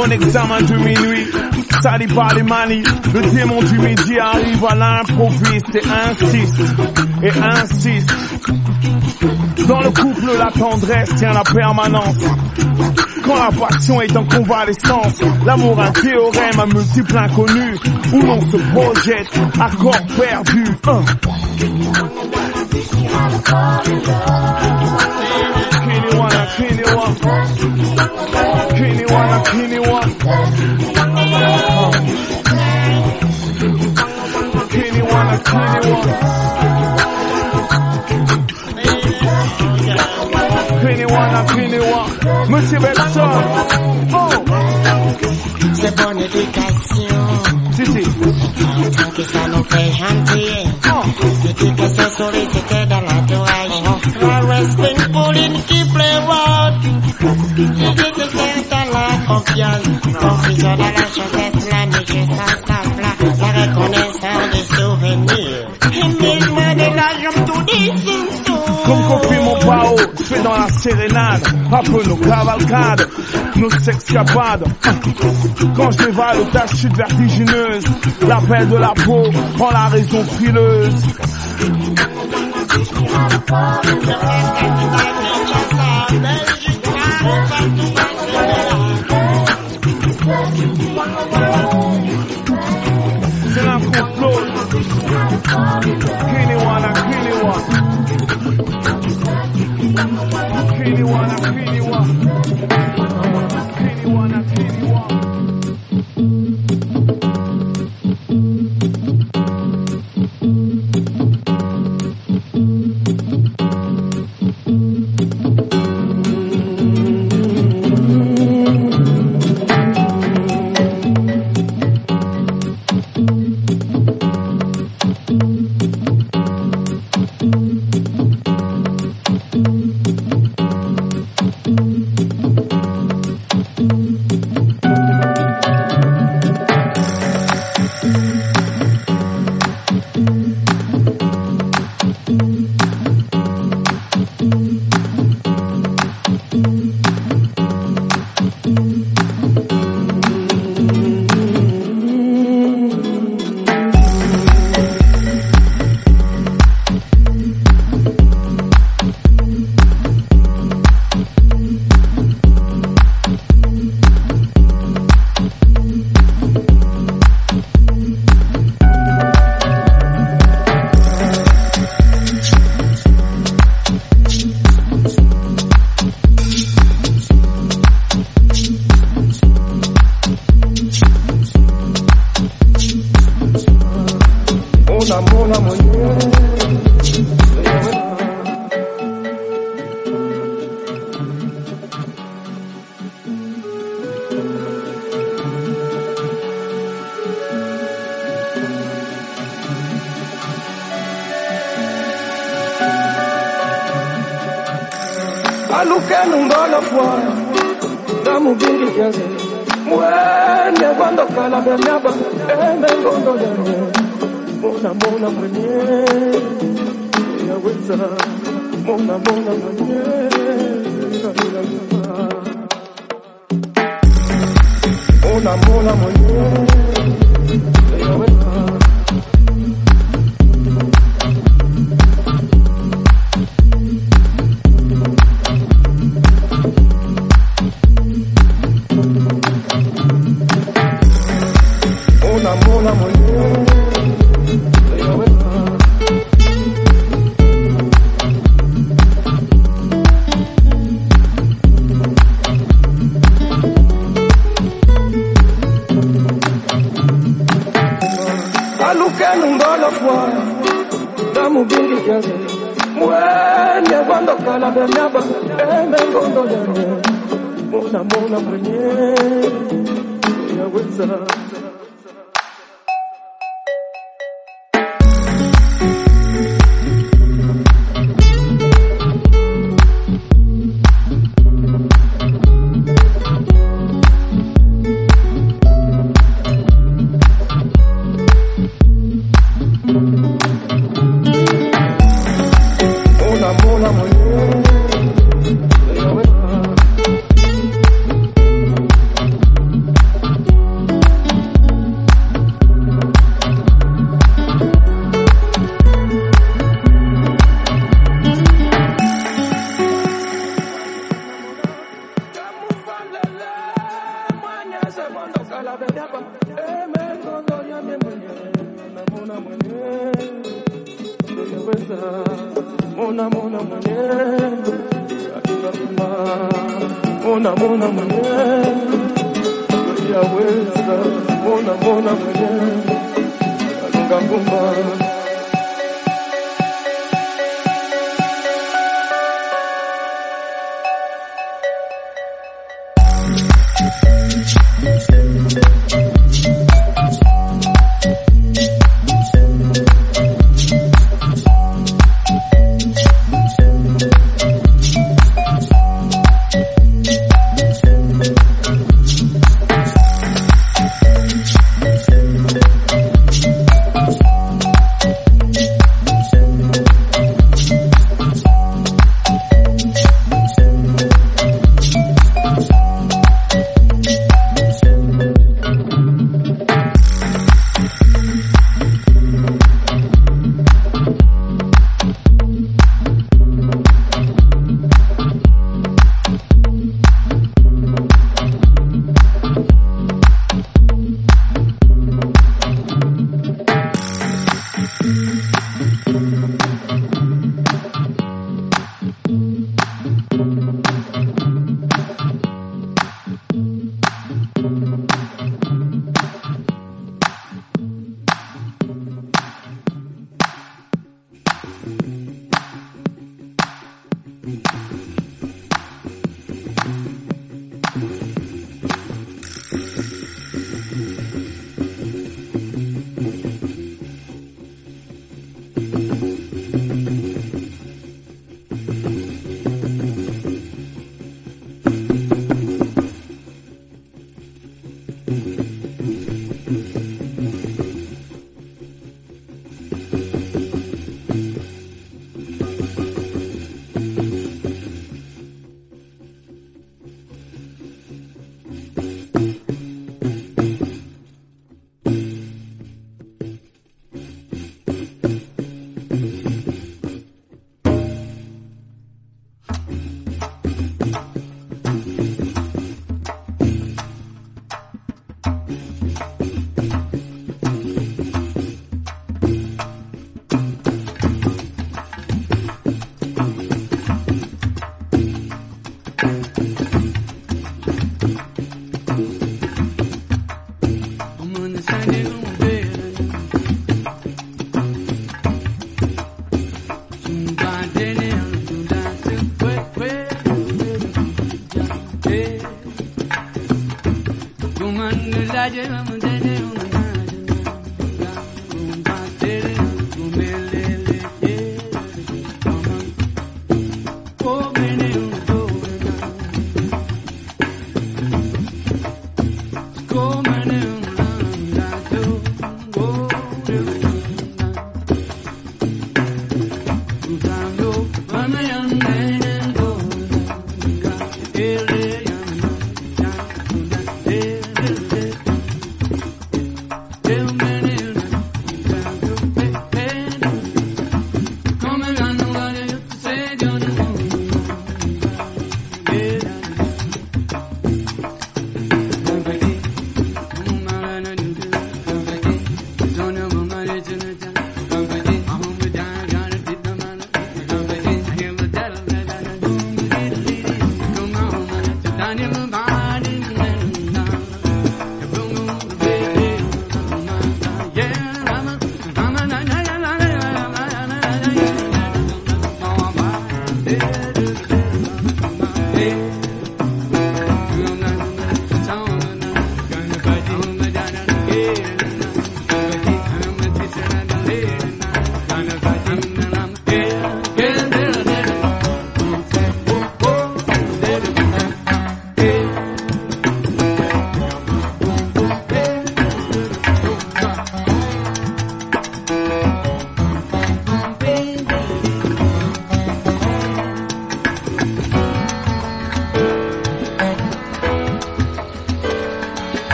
Mon examen de minuit, sali par les manies. Le démon du midi arrive à l'improviste et insiste, et insiste. Dans le couple, la tendresse tient la permanence. Quand la passion est en convalescence, l'amour un théorème à multiples inconnus, où l'on se projette à corps perdu. Anyone, anyone. Anyone, anyone. Anyone, anyone. Monsieur Benson. Oh. C'est bonne éducation. Si, si. Tant que ça nous fait hanter. Oh. Que tu casses sur les. Dans la sérénade, peu nos cavalcades, nos sexcapades. Quand je dévale ta chute vertigineuse, l'appel de la peau prend la raison frileuse. C'est un complot. wanna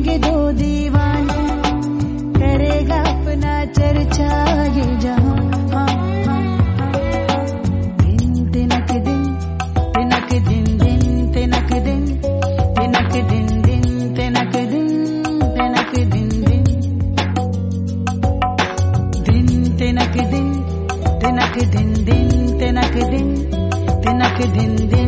दो दीवाने, करेगा अपना चर्चा ये जहाँ। दिन दिन दिन दिन, तिनक दिन तिनक दिन दिन